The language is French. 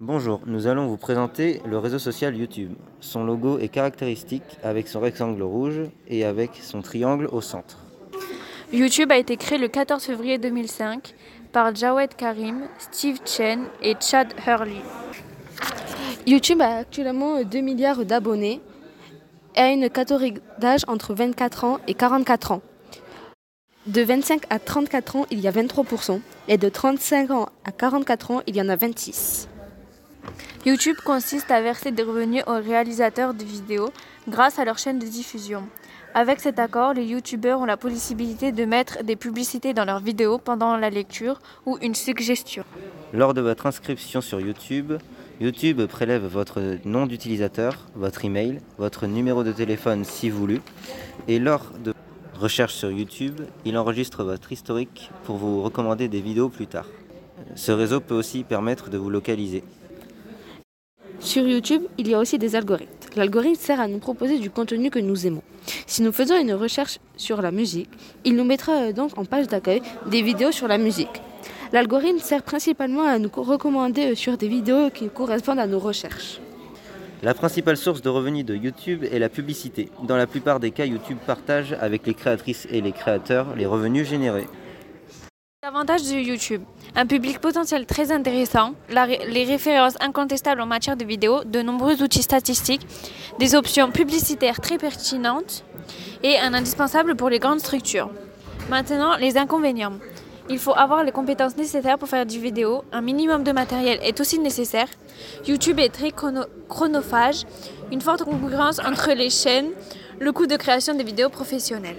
Bonjour, nous allons vous présenter le réseau social YouTube. Son logo est caractéristique avec son rectangle rouge et avec son triangle au centre. YouTube a été créé le 14 février 2005 par Jawed Karim, Steve Chen et Chad Hurley. YouTube a actuellement 2 milliards d'abonnés et a une catégorie d'âge entre 24 ans et 44 ans. De 25 à 34 ans, il y a 23%, et de 35 ans à 44 ans, il y en a 26%. YouTube consiste à verser des revenus aux réalisateurs de vidéos grâce à leur chaîne de diffusion. Avec cet accord, les youtubeurs ont la possibilité de mettre des publicités dans leurs vidéos pendant la lecture ou une suggestion. Lors de votre inscription sur YouTube, YouTube prélève votre nom d'utilisateur, votre email, votre numéro de téléphone si voulu, et lors de recherche sur YouTube, il enregistre votre historique pour vous recommander des vidéos plus tard. Ce réseau peut aussi permettre de vous localiser. Sur YouTube, il y a aussi des algorithmes. L'algorithme sert à nous proposer du contenu que nous aimons. Si nous faisons une recherche sur la musique, il nous mettra euh, donc en page d'accueil des vidéos sur la musique. L'algorithme sert principalement à nous recommander euh, sur des vidéos qui correspondent à nos recherches. La principale source de revenus de YouTube est la publicité. Dans la plupart des cas, YouTube partage avec les créatrices et les créateurs les revenus générés. Avantages de YouTube. Un public potentiel très intéressant, les références incontestables en matière de vidéo, de nombreux outils statistiques, des options publicitaires très pertinentes et un indispensable pour les grandes structures. Maintenant, les inconvénients. Il faut avoir les compétences nécessaires pour faire du vidéo. Un minimum de matériel est aussi nécessaire. YouTube est très chronophage. Une forte concurrence entre les chaînes. Le coût de création des vidéos professionnelles.